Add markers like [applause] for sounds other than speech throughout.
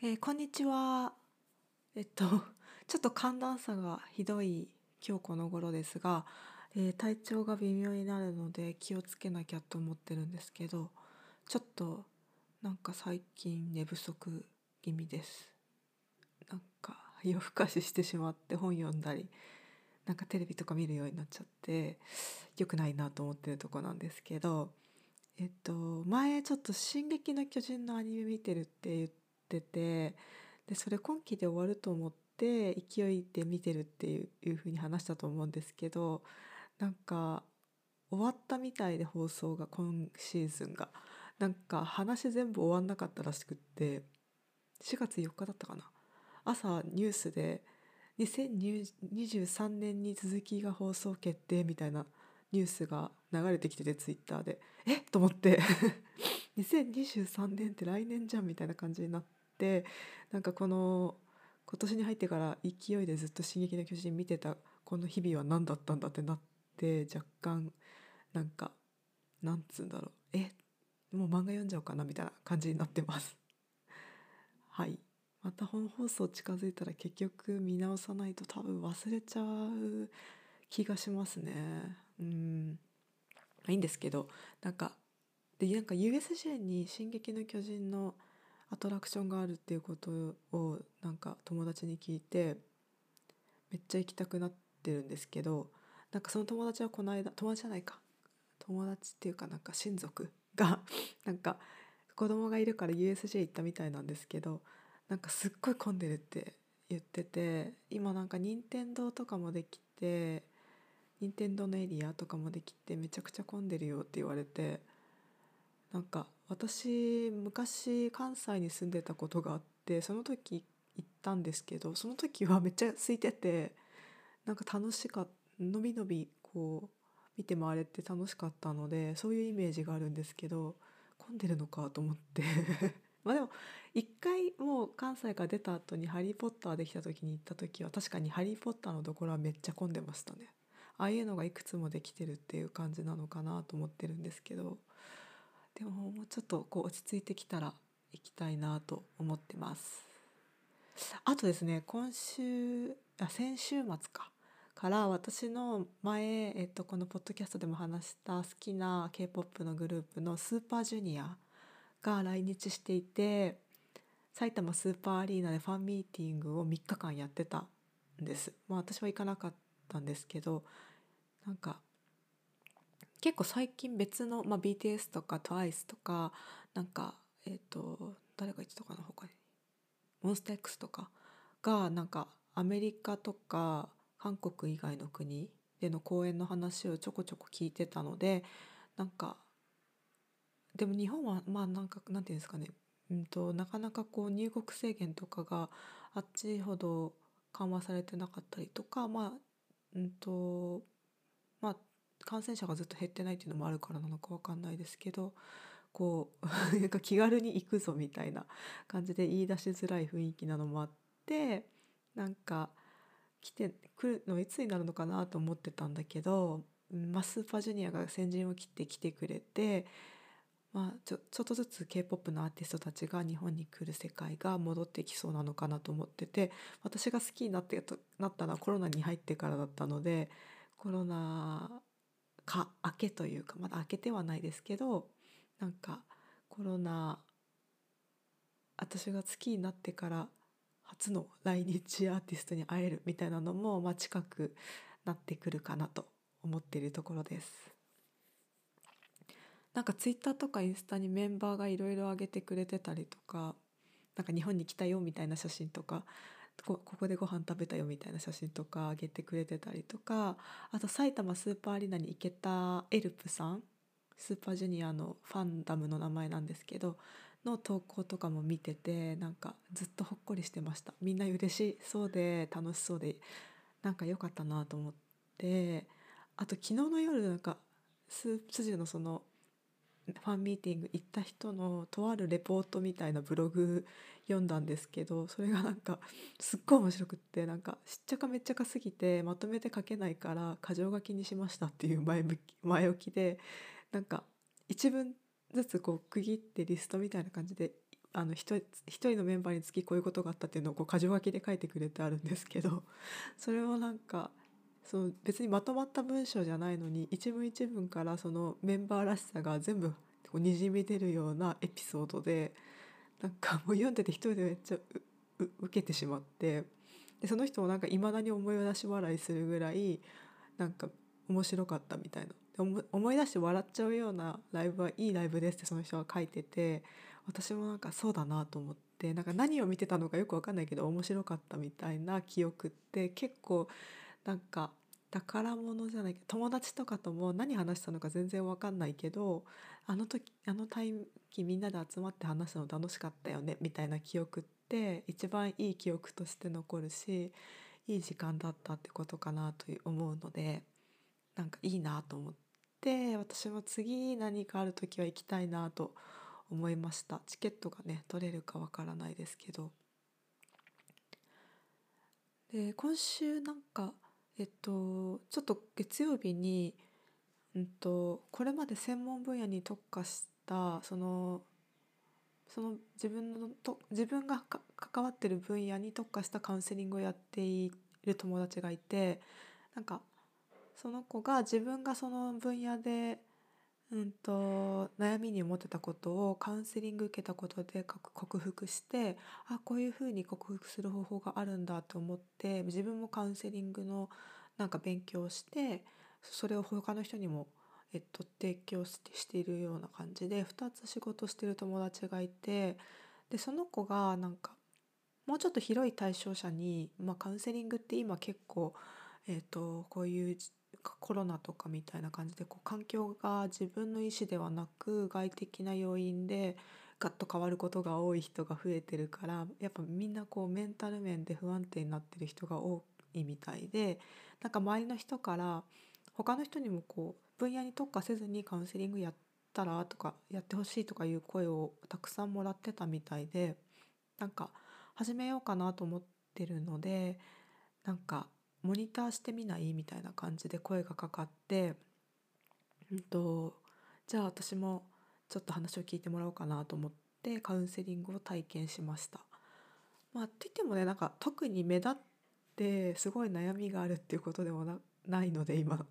えーこんにちは。えっと、[laughs] ちょっと寒暖差がひどい今日この頃ですが、えー体調が微妙になるので気をつけなきゃと思ってるんですけど、ちょっとなんか最近寝不足気味です。なんか夜更かししてしまって本読んだり、なんかテレビとか見るようになっちゃって、良くないなと思ってるとこなんですけど、えっと、前ちょっと「進撃の巨人」のアニメ見てるって言っててでそれ今期で終わると思って勢いで見てるっていういうふうに話したと思うんですけどなんか終わったみたいで放送が今シーズンが。なんか話全部終わんなかったらしくって4月4日だったかな。朝ニュースで2023年に続きが放送決定みたいなニュースが流れてきててツイッターで。えっ？と思って。[laughs] 2023年って来年じゃんみたいな感じになって。てなんかこの今年に入ってから勢いでずっと「進撃の巨人」見てたこの日々は何だったんだってなって若干なんかなんつうんだろうえもう漫画読んじゃおうかなみたいな感じになってます。[laughs] はいまた本放送近づいたら結局見直さないと多分忘れちゃう気がしますね。うんいいんですけどなんかでなんか USJ に「進撃の巨人」のアトラクションがあるっていうことをなんか友達に聞いてめっちゃ行きたくなってるんですけどなんかその友達はこの間友達じゃないか。友達っていうかなんか親族が [laughs] なんか子供がいるから USJ 行ったみたいなんですけどなんかすっごい混んでるって言ってて今なんか任天堂とかもできて任天堂のエリアとかもできてめちゃくちゃ混んでるよって言われてなんか私昔関西に住んでたことがあってその時行ったんですけどその時はめっちゃ空いててなんか楽しかったのびのびこう見て回れて楽しかったのでそういうイメージがあるんですけど混んでるのかと思って [laughs] まあでも一回もう関西から出た後に「ハリー・ポッター」できた時に行った時は確かに「ハリー・ポッター」のところはめっちゃ混んでましたね。ああいうのがいくつもできてるっていう感じなのかなと思ってるんですけどでももうちょっとこう落ち着いてきたら行きたいなと思ってます。あとですね今週あ先週末かから私の前、えっと、このポッドキャストでも話した好きな k p o p のグループのスーパージュニアが来日していて埼玉スーパーアリーナでファンミーティングを3日間やってたんです。まあ、私は行かなかったんですけどなんか結構最近別の、まあ、BTS とか TWICE とかなんかえっ、と誰が言ってたかな他に。モンスター X とかがなんかアメリカとか韓国以外の国での公演の話をちょこちょこ聞いてたのでなんかでも日本はまあなんかなんていうんですかね、うん、となかなかこう入国制限とかがあっちほど緩和されてなかったりとかまあうんとまあ感染者がずっと減ってないっていうのもあるからなのかわかんないですけどこう [laughs] なんか気軽に行くぞみたいな感じで言い出しづらい雰囲気なのもあってなんか来て来るのいつになるのかなと思ってたんだけど、うんまあ、スーパージュニアが先陣を切って来てくれて、まあ、ちょちょっとずつ k p o p のアーティストたちが日本に来る世界が戻ってきそうなのかなと思ってて私が好きになってなったのはコロナに入ってからだったのでコロナか明けというかまだ明けてはないですけどなんかコロナ私が好きになってから初の来日アーティストに会えるみたいなのも、まあ、近くなってくるかなと思っているところです。なんかツイッターとかインスタにメンバーがいろいろ上げてくれてたりとかなんか日本に来たよみたいな写真とかこここでご飯食べたよみたいな写真とか上げてくれてたりとかあと埼玉スーパーアリーナに行けたエルプさんスーパージュニアのファンダムの名前なんですけどの投稿とかも見ててなんかずっとほっこりしてました。みんな嬉しそうで楽しそうでなんか良かったなと思ってあと昨日の夜なんかス辻のそのファンミーティング行った人のとあるレポートみたいなブログ読んだんですけどそれがなんかすっごい面白くってなんかしっちゃかめっちゃかすぎてまとめて書けないから箇条書きにしましたっていう前向き前置きでなんか一文ずつこう区切ってリストみたいな感じであの一人のメンバーにつきこういうことがあったっていうのをこう箇条書きで書いてくれてあるんですけどそれをなんかそう別にまとまった文章じゃないのに一文一文からそのメンバーらしさが全部こうにじみ出るようなエピソードでなんかもう読んでて一人でめっちゃ受けてしまってでその人もなんかいまだに思い出し笑いするぐらいなんか面白かったみたいな。思い出して笑っちゃうようなライブはいいライブですってその人は書いてて私もなんかそうだなと思ってなんか何を見てたのかよく分かんないけど面白かったみたいな記憶って結構なんか宝物じゃないけど友達とかとも何話したのか全然分かんないけどあの時あのタイムみんなで集まって話すの楽しかったよねみたいな記憶って一番いい記憶として残るしいい時間だったってことかなと思うのでなんかいいなと思って私も次何かある時は行きたいなと思いました。チケットがね取れるかわからないですけど。で今週なんかえっとちょっと月曜日に、うんと、これまで専門分野に特化したそのその自分のと自分が関わってる分野に特化したカウンセリングをやっている友達がいてなんかその子が自分がその分野でうんと悩みに思ってたことをカウンセリング受けたことで克服してあこういうふうに克服する方法があるんだと思って自分もカウンセリングのなんか勉強をしてそれを他の人にも、えっと、提供しているような感じで2つ仕事してる友達がいてでその子がなんかもうちょっと広い対象者に、まあ、カウンセリングって今結構、えっと、こういうコロナとかみたいな感じでこう環境が自分の意思ではなく外的な要因でガッと変わることが多い人が増えてるからやっぱみんなこうメンタル面で不安定になってる人が多いみたいでなんか周りの人から他の人にもこう分野に特化せずにカウンセリングやったらとかやってほしいとかいう声をたくさんもらってたみたいでなんか始めようかなと思ってるのでなんかモニターしてみない？みたいな感じで声がかかって、うんと、じゃあ私もちょっと話を聞いてもらおうかなと思ってカウンセリングを体験しました。まあ、って言ってもねなんか特に目立ってすごい悩みがあるっていうことでもないので今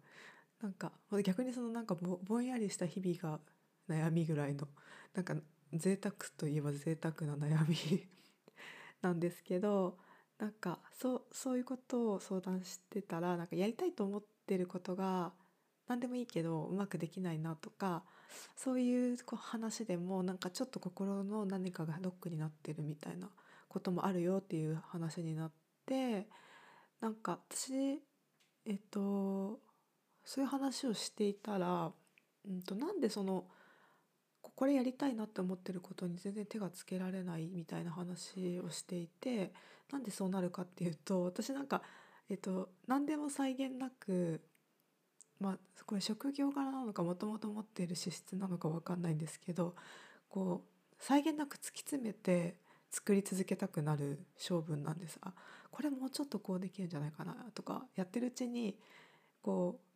なんか逆にそのなんかぼんやりした日々が悩みぐらいのなんか贅沢といえば贅沢な悩み [laughs] なんですけどなんかそうそういうことを相談してたらなんかやりたいと思ってることが何でもいいけどうまくできないなとかそういう話でもなんかちょっと心の何かがロックになってるみたいなこともあるよっていう話になってなんか私えっとそういう話をしていたら、うんと、なんでそのこれやりたいなって思ってることに全然手がつけられないみたいな話をしていてなんでそうなるかっていうと私なんか、えっと、何でも際限なくまあこれ職業柄なのかもともと持っている資質なのか分かんないんですけどこう際限なく突き詰めて作り続けたくなる性分なんです。あこれもうちょっとこうできるんじゃないかなとかやってるうちにこう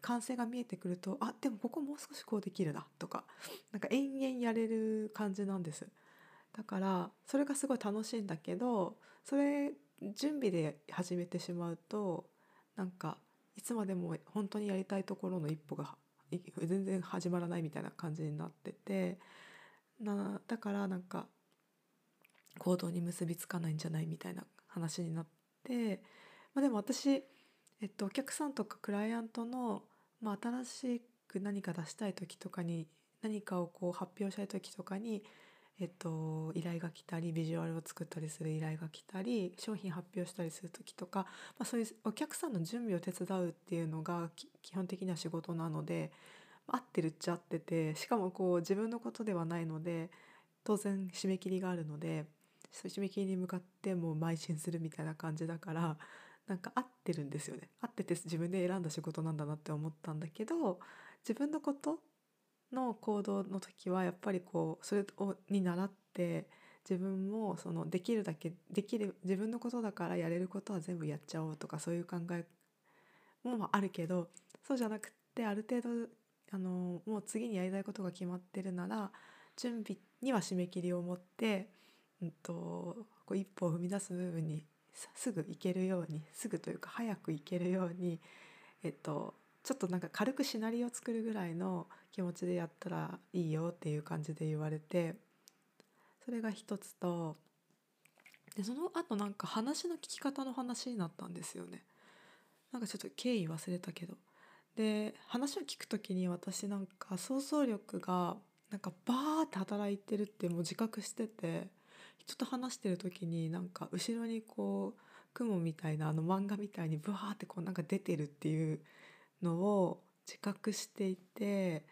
完成が見えてくるとあでもここもう少しこうできるなとかなんか延々やれる感じなんです。だからそれがすごい楽しいんだけどそれ準備で始めてしまうとなんかいつまでも本当にやりたいところの一歩が全然始まらないみたいな感じになっててなだからなんか行動に結びつかないんじゃないみたいな話になって、まあ、でも私、えっと、お客さんとかクライアントの、まあ、新しく何か出したい時とかに何かをこう発表したい時とかにえっと、依頼が来たりビジュアルを作ったりする依頼が来たり商品発表したりする時とか、まあ、そういうお客さんの準備を手伝うっていうのが基本的には仕事なので合ってるっちゃ合っててしかもこう自分のことではないので当然締め切りがあるので締め切りに向かってもう邁進するみたいな感じだからなんか合ってるんですよね。合ってて自分で選んだ仕事なんだなって思ったんだけど自分のことの行動の時はやっぱりこうそれをに倣って自分もそのできるだけできる自分のことだからやれることは全部やっちゃおうとかそういう考えもあるけどそうじゃなくってある程度あのもう次にやりたいことが決まってるなら準備には締め切りを持って、うんと、こう一歩を踏み出す部分にすぐ行けるようにすぐというか早く行けるように、えっと、ちょっとなんか軽くシナリオ作るぐらいの気持ちでやったらいいよっていう感じで言われてそれが一つとでその後なんか話の聞き方の話になったんですよね。なんかちょっと経緯忘れたけどで話を聞く時に私なんか想像力がなんかバーって働いてるってもう自覚してて人と話してる時になんか後ろにこう雲みたいなあの漫画みたいにブワーってこうなんか出てるっていうのを自覚していて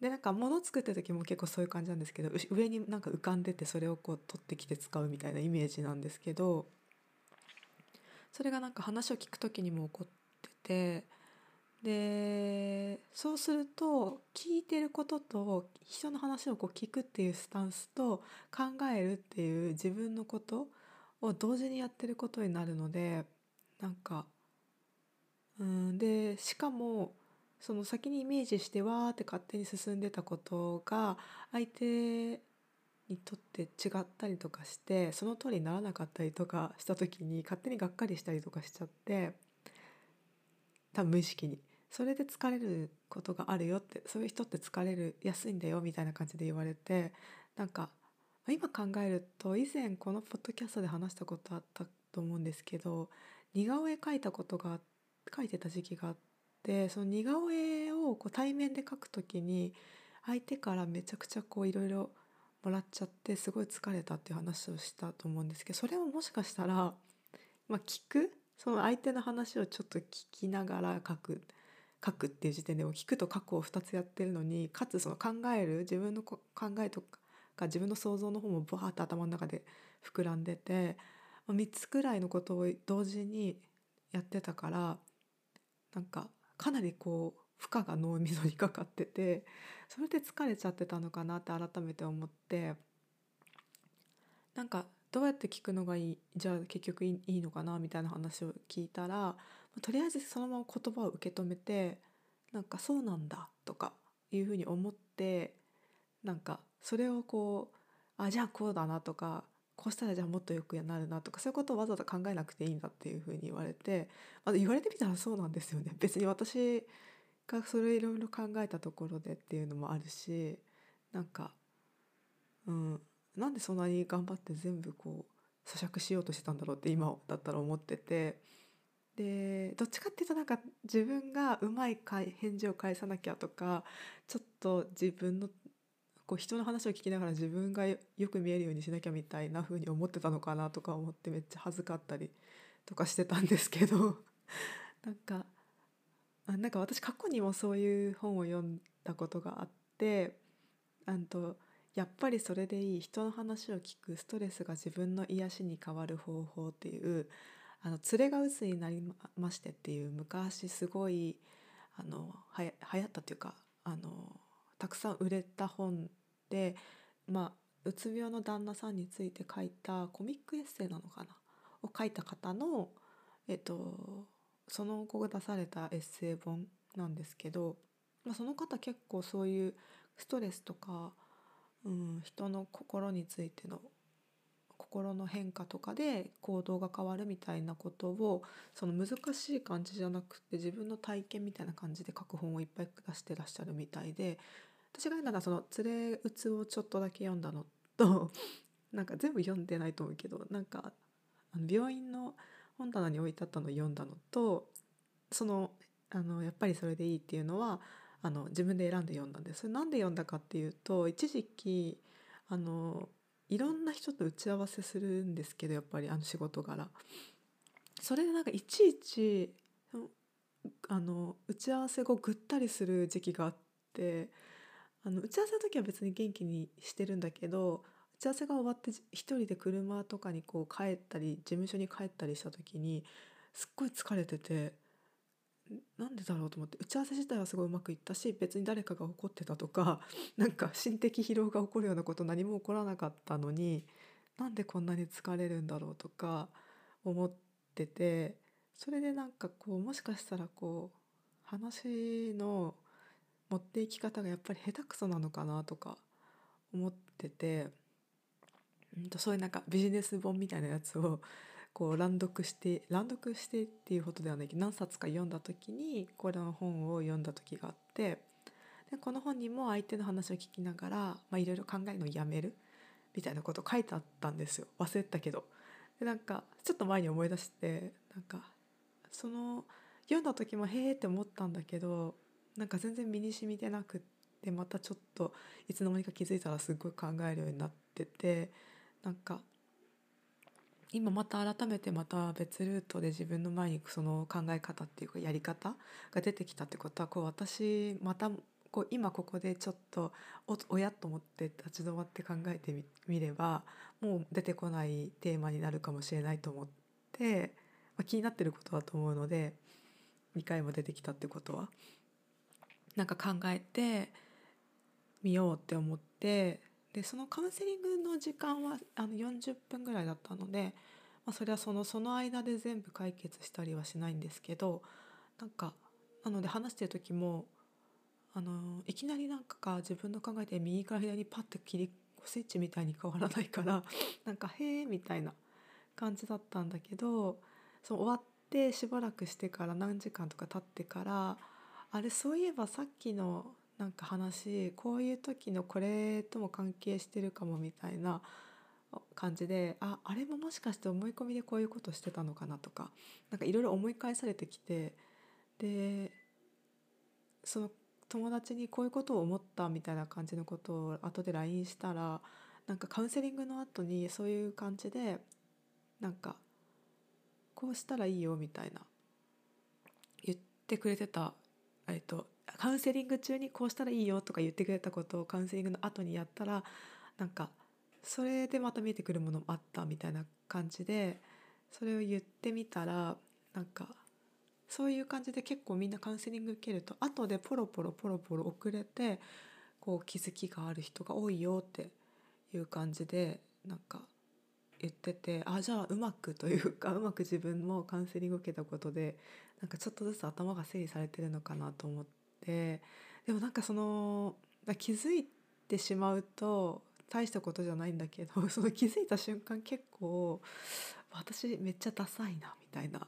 でなんか物作ってる時も結構そういう感じなんですけど上になんか浮かんでてそれをこう取ってきて使うみたいなイメージなんですけどそれがなんか話を聞く時にも起こってて。でそうすると聞いてることと人の話をこう聞くっていうスタンスと考えるっていう自分のことを同時にやってることになるのでなんかうんでしかもその先にイメージしてわーって勝手に進んでたことが相手にとって違ったりとかしてその通りにならなかったりとかした時に勝手にがっかりしたりとかしちゃって多分無意識に。それで疲れることがあるよってそういう人って疲れるやすいんだよみたいな感じで言われてなんか今考えると以前このポッドキャストで話したことあったと思うんですけど似顔絵描いたことが描いてた時期があってその似顔絵をこう対面で描く時に相手からめちゃくちゃこういろいろもらっちゃってすごい疲れたっていう話をしたと思うんですけどそれをもしかしたら、まあ、聞く？その相手の話をちょっと聞きながら描く。書くっていう時点でも聞くと書くを2つやってるのにかつその考える自分の考えとか自分の想像の方もバーッと頭の中で膨らんでて3つくらいのことを同時にやってたからなんかかなりこう負荷が脳みそにかかっててそれで疲れちゃってたのかなって改めて思ってなんかどうやって聞くのがいいじゃあ結局いいのかなみたいな話を聞いたらとりあえずそのまま言葉を受け止めてなんかそうなんだとかいうふうに思ってなんかそれをこうあじゃあこうだなとかこうしたらじゃあもっとよくなるなとかそういうことをわざわざ考えなくていいんだっていうふうに言われてあ言われてみたらそうなんですよね。[laughs] 別に私がそれいろいろ考えたところでっていうのもあるしなんかうんなんでそんなに頑張って全部こう咀嚼しようとしてたんだろうって今だったら思っててでどっちかっていうとなんか自分がうまい返事を返さなきゃとかちょっと自分のこう人の話を聞きながら自分がよく見えるようにしなきゃみたいな風に思ってたのかなとか思ってめっちゃ恥ずかったりとかしてたんですけど [laughs] なんかあなんか私過去にもそういう本を読んだことがあってあとやっぱりそれでいい人の話を聞くストレスが自分の癒しに変わる方法っていうあの連れが鬱になりましてっていう昔すごいあのはや流行ったというかあのたくさん売れた本で、まあ、うつ病の旦那さんについて書いたコミックエッセイなのかな？を書いた方の、えっと、その後出されたエッセイ本なんですけど、まあ、その方結構そういうストレスとかうん、人の心についての心の変化とかで行動が変わるみたいなことをその難しい感じじゃなくて自分の体験みたいな感じで書く本をいっぱい出してらっしゃるみたいで私が読んだのはその「連れうつ」をちょっとだけ読んだのと [laughs] なんか全部読んでないと思うけどなんかあの病院の本棚に置いてあったのを読んだのとそのあのやっぱりそれでいいっていうのはあの自分で選んで読んだんです。それなんで読んだかっていうと一時期あのいろんな人と打ち合わせするんですけどやっぱりあの仕事柄。それでなんかいちいちあの打ち合わせ後ぐったりする時期があってあの打ち合わせの時は別に元気にしてるんだけど打ち合わせが終わって一人で車とかにこう帰ったり事務所に帰ったりした時にすっごい疲れててなんでだろうと思って打ち合わせ自体はすごいうまくいったし別に誰かが怒ってたとか [laughs] なんか心的疲労が起こるようなこと何も起こらなかったのになんでこんなに疲れるんだろうとか思っててそれでなんかこうもしかしたらこう話の持っていき方がやっぱり下手くそなのかなとか思ってて、うん、とそういうなんかビジネス本みたいなやつをこう乱読して乱読してっていうことではないけど何冊か読んだ時にこれの本を読んだ時があってでこの本にも相手の話を聞きながら、まあ、いろいろ考えるのをやめるみたいなこと書いてあったんですよ忘れたけど。でなんかちょっと前に思い出してなんかその読んだ時もへえって思ったんだけどなんか全然身に染みてなくってまたちょっといつの間にか気づいたらすっごい考えるようになっててなんか今また改めてまた別ルートで自分の前にその考え方っていうかやり方が出てきたってことはこう私またこう今ここでちょっとお親と思って立ち止まって考えてみればもう出てこないテーマになるかもしれないと思って、まあ、気になってることだと思うので2回も出てきたってことはなんか考えてみようって思ってでそのカウンセリングの時間はあの40分ぐらいだったので、まあ、それはそのその間で全部解決したりはしないんですけどなんかなので話してる時もあのいきなりなんか自分の考えて右から左にパッて切りスイッチみたいに変わらないから [laughs] なんか「へえ」みたいな感じだったんだけどその終わってしばらくしてから何時間とか経ってからあれそういえばさっきのなんか話こういう時のこれとも関係してるかもみたいな感じでああれももしかして思い込みでこういうことしてたのかなとかなんかいろいろ思い返されてきてでその友達にこういうことを思ったみたいな感じのことを後で LINE したらなんかカウンセリングの後にそういう感じでなんかこうしたらいいよみたいな言ってくれてた、えっと、カウンセリング中にこうしたらいいよとか言ってくれたことをカウンセリングの後にやったらなんかそれでまた見えてくるものもあったみたいな感じでそれを言ってみたらなんかそういう感じで結構みんなカウンセリング受けると後でポロポロポロポロ遅れてこう気づきがある人が多いよっていう感じでなんか言っててあじゃあうまくというかうまく自分もカウンセリング受けたことでなんかちょっとずつ頭が整理されてるのかなと思って。ででもなんかその気づいてしまうと大したことじゃないんだけど [laughs] その気づいた瞬間結構私めっちゃダサいなみたいな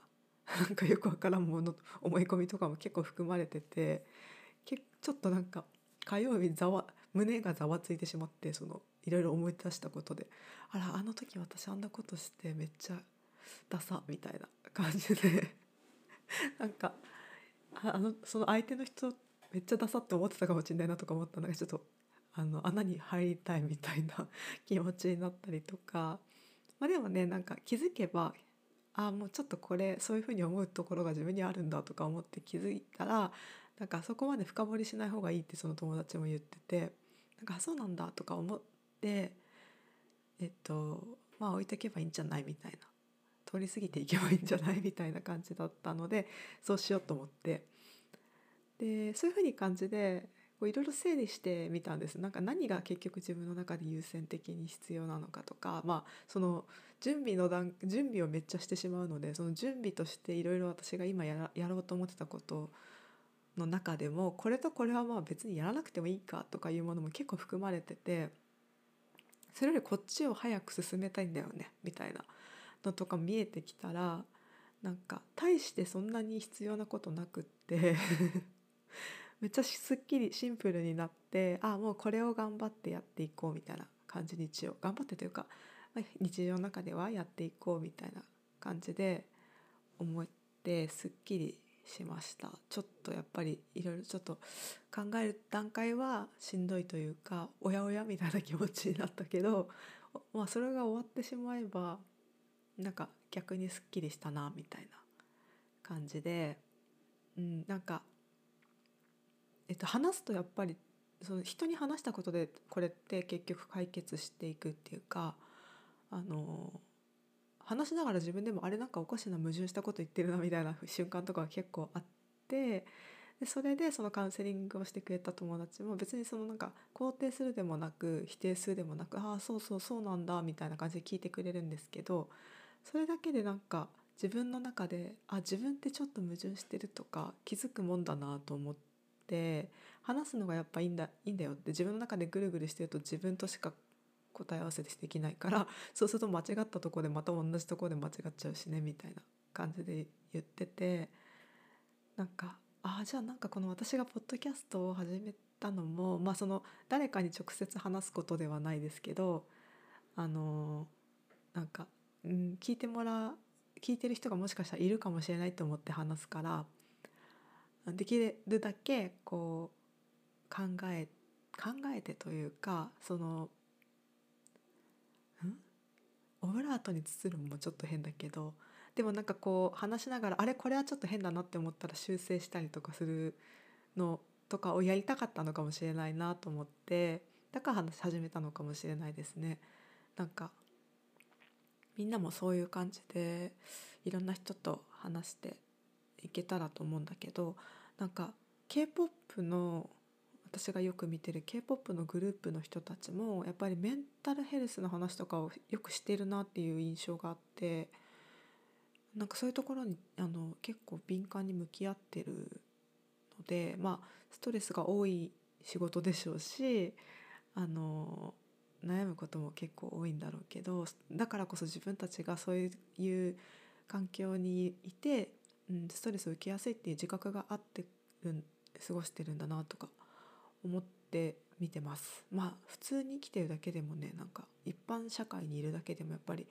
なんかよくわからんもの思い込みとかも結構含まれててちょっとなんか火曜日ざわ胸がざわついてしまってそのいろいろ思い出したことであらあの時私あんなことしてめっちゃダサみたいな感じでなんかあのその相手の人めっちゃダサって思ってたかもしれないなとか思ったのがちょっとあの穴に入りたいみたいな [laughs] 気持ちになったりとか、まあ、でもねなんか気づけばあもうちょっとこれそういうふうに思うところが自分にあるんだとか思って気づいたらなんかそこまで深掘りしない方がいいってその友達も言っててなんかそうなんだとか思ってえっとまあ置いとけばいいんじゃないみたいな。通り過ぎていけばいいんじゃないみたいな感じだったのでそうしようと思ってでそういうふうに感じでいろいろ整理してみたんです。なんか何が結局自分の中で優先的に必要なのかとかまあその準備の段準備をめっちゃしてしまうのでその準備としていろいろ私が今ややろうと思ってたことの中でもこれとこれはまあ別にやらなくてもいいかとかいうものも結構含まれててそれよりこっちを早く進めたいんだよねみたいなのとか見えてきたらなんか大してそんなに必要なことなくって。[laughs] めっちゃすっきりシンプルになってあもうこれを頑張ってやっていこうみたいな感じに一応頑張ってというか、日常の中ではやっていこうみたいな感じで思ってすっきりしました。ちょっとやっぱりいろいろちょっと考える段階はしんどいというかおやおやみたいな気持ちになったけどまあそれが終わってしまえばなんか逆にすっきりしたなみたいな感じで、うん、なんかえっと、話すとやっぱりその人に話したことでこれって結局解決していくっていうかあの話しながら自分でもあれなんかおかしな矛盾したこと言ってるなみたいな瞬間とかが結構あってでそれでそのカウンセリングをしてくれた友達も別にそのなんか肯定するでもなく否定するでもなく「ああそうそうそうなんだ」みたいな感じで聞いてくれるんですけどそれだけでなんか自分の中であ自分ってちょっと矛盾してるとか気づくもんだなと思って。って話すのがやっぱいいんだいいんだよって自分の中でぐるぐるしてると自分としか答え合わせできないから [laughs] そうすると間違ったとこでまた同じとこで間違っちゃうしねみたいな感じで言っててなんかああじゃあなんかこの私がポッドキャストを始めたのもまあその誰かに直接話すことではないですけどあのなんか、うん、聞いてもらう聞いてる人がもしかしたらいるかもしれないと思って話すからできるだけこう考え考えてというかそのオブラートに包むもちょっと変だけどでもなんかこう話しながらあれこれはちょっと変だなって思ったら修正したりとかするのとかをやりたかったのかもしれないなと思ってだから話し始めたのかもしれないですね。なんかみんなもそういう感じでいろんな人と話していけたらと思うんだけどなんか k p o p の私がよく見てる k p o p のグループの人たちもやっぱりメンタルヘルスの話とかをよくしてるなっていう印象があってなんかそういうところにあの結構敏感に向き合ってるのでまあストレスが多い仕事でしょうしあの悩むことも結構多いんだろうけどだからこそ自分たちがそういう環境にいて、うん、ストレスを受けやすいっていう自覚があってる過ごしてるんだなとか思って見てます。まあ普通に生きてるだけでもねなんか一般社会にいるだけでもやっぱり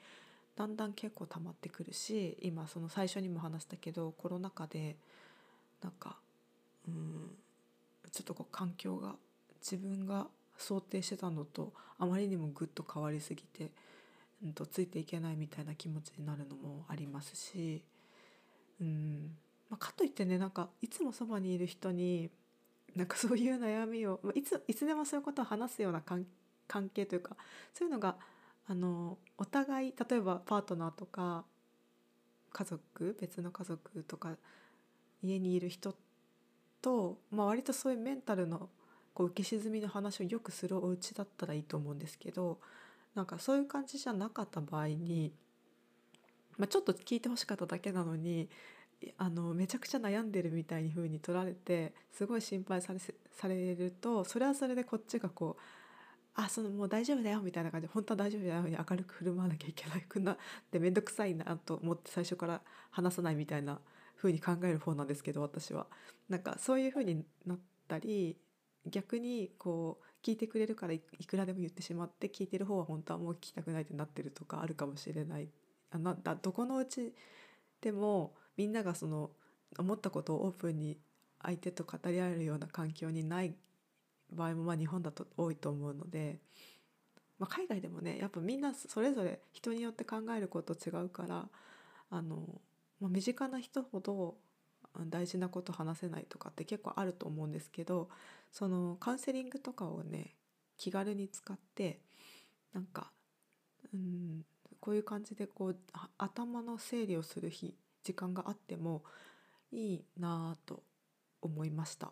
だんだん結構溜まってくるし今その最初にも話したけどコロナ禍でなんかうんちょっとこう環境が自分が想定してたのとあまりにもぐっと変わりすぎて、うん、とついていけないみたいな気持ちになるのもありますし、うん。まあ、かといってねなんかいつもそばにいる人になんかそういう悩みを、まあ、いついつでもそういうことを話すような関係というかそういうのがあのお互い例えばパートナーとか家族別の家族とか家にいる人と、まあ、割とそういうメンタルのこう浮き沈みの話をよくするお家だったらいいと思うんですけどなんかそういう感じじゃなかった場合に、まあ、ちょっと聞いてほしかっただけなのにあのめちゃくちゃ悩んでるみたいに風に取られてすごい心配されされるとそれはそれでこっちがこうあそのもう大丈夫だよみたいな感じで本当は大丈夫だよに明るく振る舞わなきゃいけなくなって面倒くさいなと思って最初から話さないみたいな風に考える方なんですけど私は。なんかそういう風になったり逆にこう聞いてくれるからいくらでも言ってしまって聞いてる方は本当はもう聞きたくないってなってるとかあるかもしれないあなだどこのうちでもみんながその思ったことをオープンに相手と語り合えるような環境にない場合もまあ日本だと多いと思うので、まあ、海外でもねやっぱみんなそれぞれ人によって考えること違うからあの、まあ、身近な人ほど大事なこと話せないとかって結構あると思うんですけどそのカウンセリングとかをね気軽に使ってなんかうんこういう感じでこう頭の整理をする日時間があってもいいなと思いました。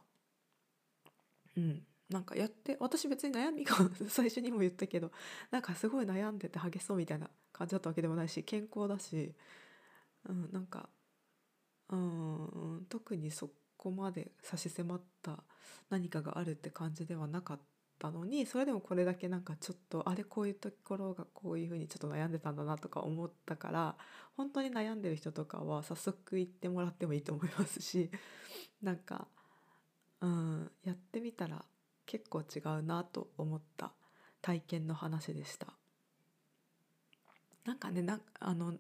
うん、なんかやって私別に悩みが [laughs] 最初にも言ったけどなんかすごい悩んでて激しそうみたいな感じだったわけでもないし健康だし、うん、なんかうん特にそこまで差し迫った何かがあるって感じではなかったのにそれでもこれだけなんかちょっとあれこういうところがこういうふうにちょっと悩んでたんだなとか思ったから本当に悩んでる人とかは早速行ってもらってもいいと思いますし [laughs] なんか、うん、やってみたら結構違うなと思った体験の話でした。なんかねなあの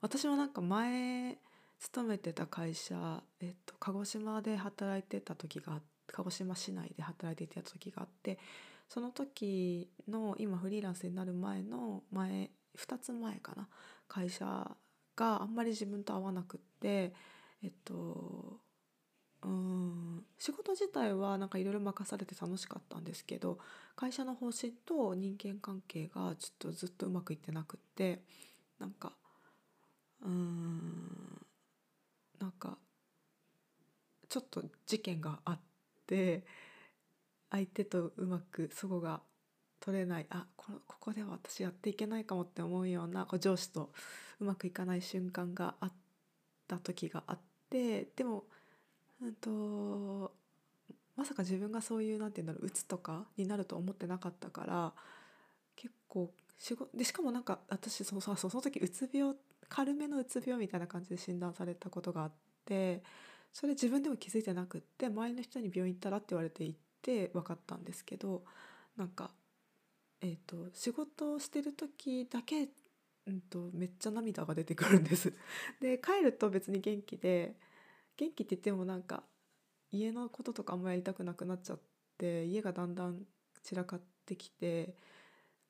私もなんか前勤めてた会社、えっと、鹿児島で働いてた時があって鹿児島市内で働いていた時があってその時の今フリーランスになる前の前2つ前かな会社があんまり自分と合わなくってえっとうん仕事自体はなんかいろいろ任されて楽しかったんですけど会社の方針と人間関係がちょっとずっとうまくいってなくってなんかうんなんかちょっと事件があって相手とうまくそごが取れないあこのここでは私やっていけないかもって思うようなこう上司とうまくいかない瞬間があった時があってでも、うんとまさか自分がそういうなんて言うんだろううつとかになると思ってなかったから結構仕事でしかもなんか私そそその時うつ病軽めのうつ病みたいな感じで診断されたことがあってそれ自分でも気づいてなくって周りの人に病院行ったらって言われて行って分かったんですけどなんか、えーと、仕事をしてる時だけ、うんと、めっちゃ涙が出てくるんです。[laughs] で帰ると別に元気で元気って言ってもなんか家のこととかあんまやりたくなくなっちゃって家がだんだん散らかってきて、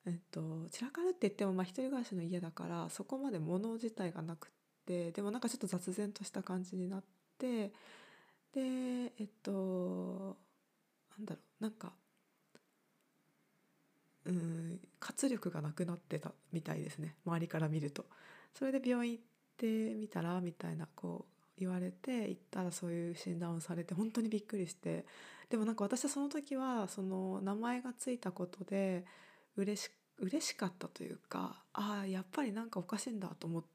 えっと、散らかるって言ってもまあ一人暮らしの家だからそこまで物自体がなくってでもなんかちょっと雑然とした感じになってでえっとなんだろうなんかうん活力がなくなってたみたいですね周りから見ると。それで病院行ってみたらみたいなこう言われて行ったらそういう診断をされて本当にびっくりしてでもなんか私はその時はその名前がついたことで嬉し嬉しかったというかああやっぱりなんかおかしいんだと思った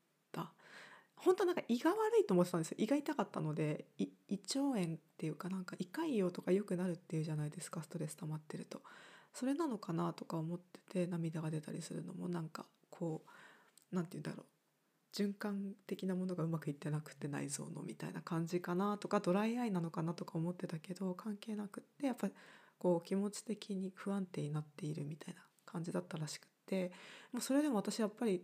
本当なんか胃が悪いと思ってたんですよ。胃が痛かったので胃腸炎っていうかなんか胃潰瘍とか良くなるっていうじゃないですかストレス溜まってると。それなのかなとか思ってて涙が出たりするのもなんかこう何て言うんだろう。循環的なものがうまくいってなくて内臓のみたいな感じかなとかドライアイなのかなとか思ってたけど関係なくってやっぱこう気持ち的に不安定になっているみたいな感じだったらしくって。もうそれでも私やっぱり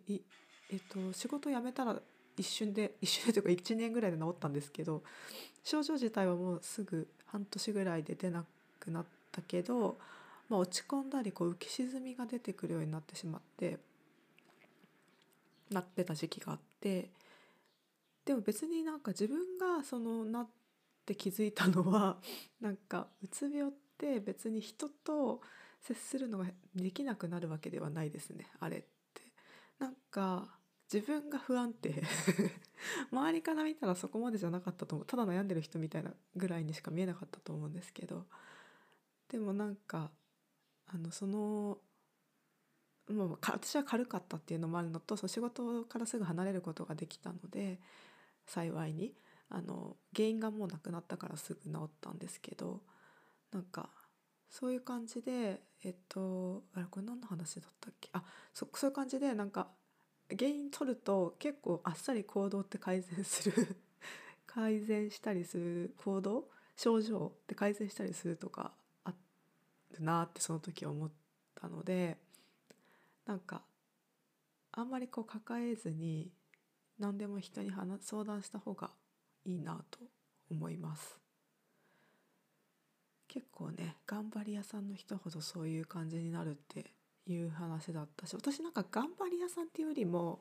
えっと、仕事辞めたら一瞬で一瞬でというか1年ぐらいで治ったんですけど症状自体はもうすぐ半年ぐらいで出なくなったけど、まあ、落ち込んだりこう浮き沈みが出てくるようになってしまってなってた時期があってでも別になんか自分がそのなって気づいたのは [laughs] なんかうつ病って別に人と接するのができなくなるわけではないですねあれって。なんか自分が不安定。[laughs] 周りから見たらそこまでじゃなかったと思う。ただ悩んでる人みたいなぐらいにしか見えなかったと思うんですけど。でもなんかあのそのもう私は軽かったっていうのもあるのとその仕事からすぐ離れることができたので幸いにあの原因がもうなくなったからすぐ治ったんですけどなんかそういう感じでえっとあれこれ何の話だったっけ？あそそういう感じでなんか原因取ると結構あっさり行動って改善する [laughs] 改善したりする行動症状って改善したりするとかあるなってその時思ったのでなんかあんまりこう抱えずに何でも人に話相談した方がいいなと思います。結構ね頑張り屋さんの人ほどそういう感じになるっていう話だったし私なんか頑張り屋さんっていうよりも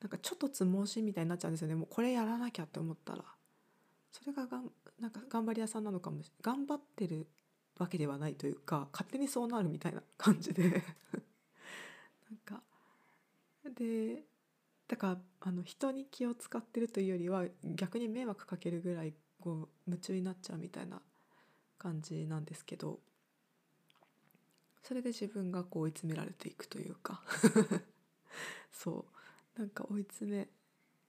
なんかちょっとつ盲信みたいになっちゃうんですよね。もうこれやらなきゃって思ったら。それががんなんか頑張り屋さんなのかもしれ頑張ってるわけではないというか勝手にそうなるみたいな感じで。[laughs] なんかでだからあの人に気を使ってるというよりは逆に迷惑かけるぐらいこう夢中になっちゃうみたいな感じなんですけど。それで自分がこう追い詰められていくというか。[laughs] そう。なんか追い詰め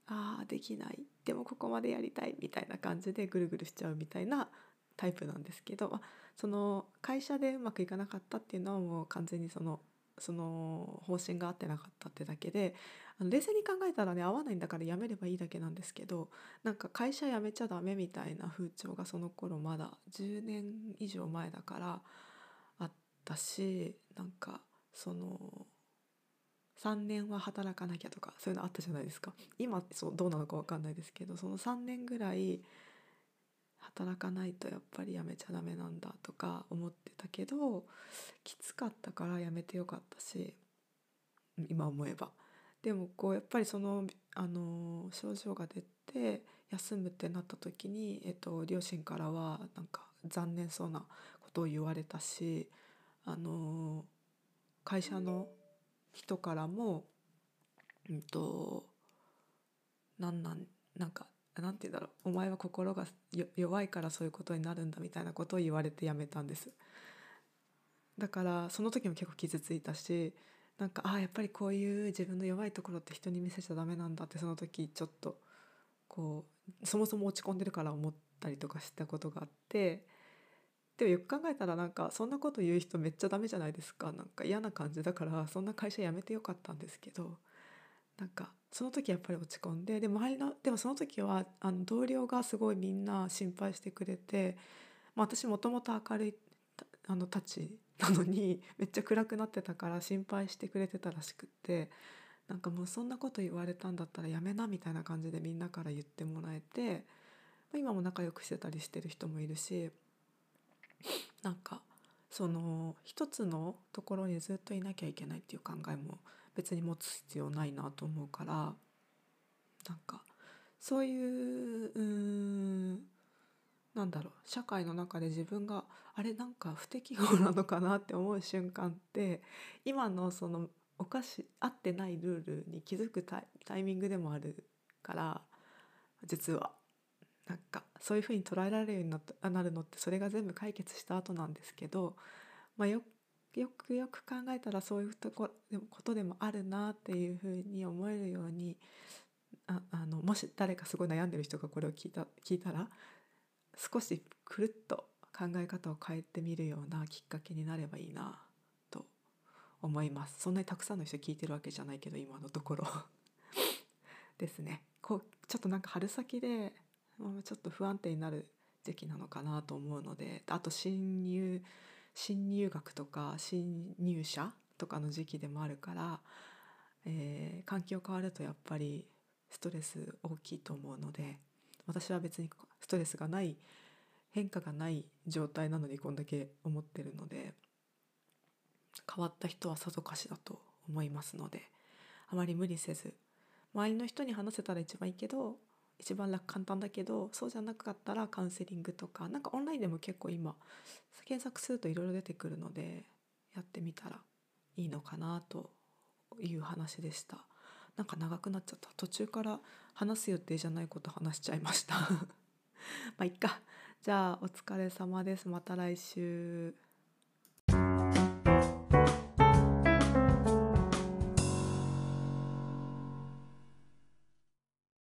ああできない。でもここまでやりたいみたいな感じでぐるぐるしちゃうみたいなタイプなんですけど、まあ、その会社でうまくいかなかったっていうのはもう完全にそのその方針が合ってなかったってだけであの冷静に考えたらね合わないんだから辞めればいいだけなんですけどなんか会社辞めちゃダメみたいな風潮がその頃まだ10年以上前だからったしなんかその3年は働かなきゃとかそういうのあったじゃないですか今そうどうなのか分かんないですけどその3年ぐらい働かないとやっぱりやめちゃダメなんだとか思ってたけどきつかったからやめてよかったし今思えば。でもこうやっぱりそのあの症状が出て休むってなった時に、えっと、両親からはなんか残念そうなことを言われたしあの会社の人からも、うんと、なんなんなんかなんて言うんだろうお前は心が弱いからそういうことになるんだみたいなことを言われてやめたんです。だからその時も結構傷ついたしなんかああやっぱりこういう自分の弱いところって人に見せちゃダメなんだってその時ちょっとこうそもそも落ち込んでるから思ったりとかしたことがあってでもよく考えたらなんかそんなこと言う人めっちゃダメじゃないですか。なんか嫌な感じだからそんな会社辞めてよかったんですけどなんかその時やっぱり落ち込んでで周りのでもその時はあの同僚がすごいみんな心配してくれて、まあ、私もともと明るいあのたちなのに [laughs] めっちゃ暗くなってたから心配してくれてたらしくってなんかもうそんなこと言われたんだったらやめなみたいな感じでみんなから言ってもらえて、まあ、今も仲良くしてたりしてる人もいるしなんかその一つのところにずっといなきゃいけないっていう考えも別に持つ必要ないなと思うからなんかそういううなんだろう社会の中で自分があれなんか不適合なのかなって思う瞬間って今のそのおかし合ってないルールに気づくタイミングでもあるから実は。なんかそういうふうに捉えられるようになったなるのってそれが全部解決した後なんですけど、まあ、よよくよく考えたらそういうとこでもことでもあるなっていうふうに思えるようにああのもし誰かすごい悩んでる人がこれを聞いた聞いたら少しくるっと考え方を変えてみるようなきっかけになればいいなと思います。そんなにたくさんの人聞いてるわけじゃないけど今のところ。[laughs] ですね。こうちょっとなんか春先でちょっと不安定になる時期なのかなと思うのであと新入新入学とか新入社とかの時期でもあるから、えー、環境変わるとやっぱりストレス大きいと思うので私は別にストレスがない変化がない状態なのにこんだけ思ってるので変わった人はさぞかしだと思いますのであまり無理せず周りの人に話せたら一番いいけど一番楽簡単だけどそうじゃなかったらカウンセリングとかなんかオンラインでも結構今検索するといろいろ出てくるのでやってみたらいいのかなという話でした。なんか長くなっちゃった。途中から話す予定じゃないこと話しちゃいました。[laughs] まあいっか。じゃあお疲れ様です。また来週。